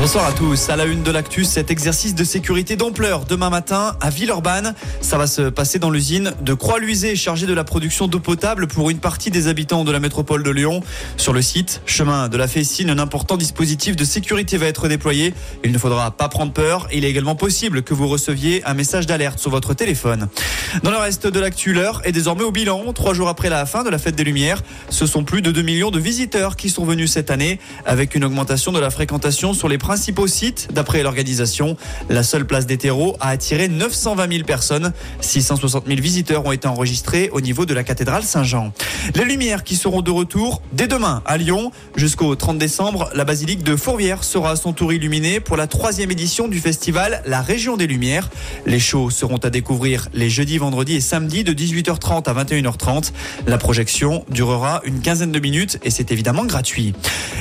Bonsoir à tous. À la une de l'actu, cet exercice de sécurité d'ampleur demain matin à Villeurbanne. Ça va se passer dans l'usine de Croix-Luisée, chargée de la production d'eau potable pour une partie des habitants de la métropole de Lyon. Sur le site, chemin de la Fessine, un important dispositif de sécurité va être déployé. Il ne faudra pas prendre peur. Il est également possible que vous receviez un message d'alerte sur votre téléphone. Dans le reste de l'actu, l'heure est désormais au bilan. Trois jours après la fin de la fête des Lumières, ce sont plus de 2 millions de visiteurs qui sont venus cette année, avec une augmentation de la fréquentation sur les principaux sites. D'après l'organisation, la seule place des terreaux a attiré 920 000 personnes. 660 000 visiteurs ont été enregistrés au niveau de la cathédrale Saint-Jean. Les lumières qui seront de retour dès demain à Lyon. Jusqu'au 30 décembre, la basilique de Fourvière sera à son tour illuminée pour la troisième édition du festival La Région des Lumières. Les shows seront à découvrir les jeudis, vendredis et samedis de 18h30 à 21h30. La projection durera une quinzaine de minutes et c'est évidemment gratuit.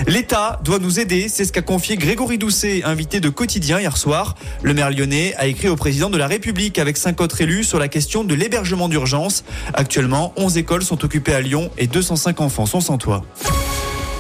L'État doit nous aider, c'est ce qu'a confié Grégory Doucet, invité de quotidien hier soir. Le maire lyonnais a écrit au président de la République avec cinq autres élus sur la question de l'hébergement d'urgence. Actuellement, 11 écoles sont occupées à Lyon et 205 enfants sont sans toit.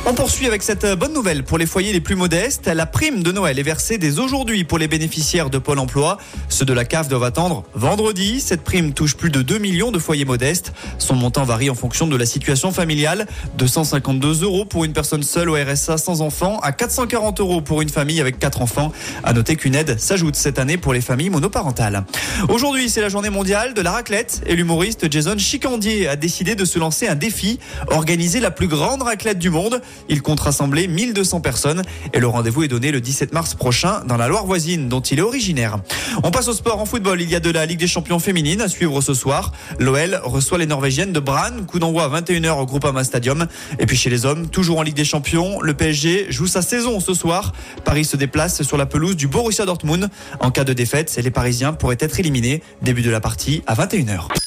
On poursuit avec cette bonne nouvelle pour les foyers les plus modestes. La prime de Noël est versée dès aujourd'hui pour les bénéficiaires de Pôle emploi. Ceux de la CAF doivent attendre vendredi. Cette prime touche plus de 2 millions de foyers modestes. Son montant varie en fonction de la situation familiale. 252 euros pour une personne seule au RSA sans enfant à 440 euros pour une famille avec 4 enfants. À noter qu'une aide s'ajoute cette année pour les familles monoparentales. Aujourd'hui, c'est la journée mondiale de la raclette et l'humoriste Jason Chicandier a décidé de se lancer un défi, organiser la plus grande raclette du monde. Il compte rassembler 1200 personnes et le rendez-vous est donné le 17 mars prochain dans la Loire voisine dont il est originaire. On passe au sport en football. Il y a de la Ligue des champions féminine à suivre ce soir. L'OL reçoit les Norvégiennes de Brann. Coup d'envoi à 21h au Groupama Stadium. Et puis chez les hommes, toujours en Ligue des champions, le PSG joue sa saison ce soir. Paris se déplace sur la pelouse du Borussia Dortmund. En cas de défaite, les Parisiens pourraient être éliminés. Début de la partie à 21h.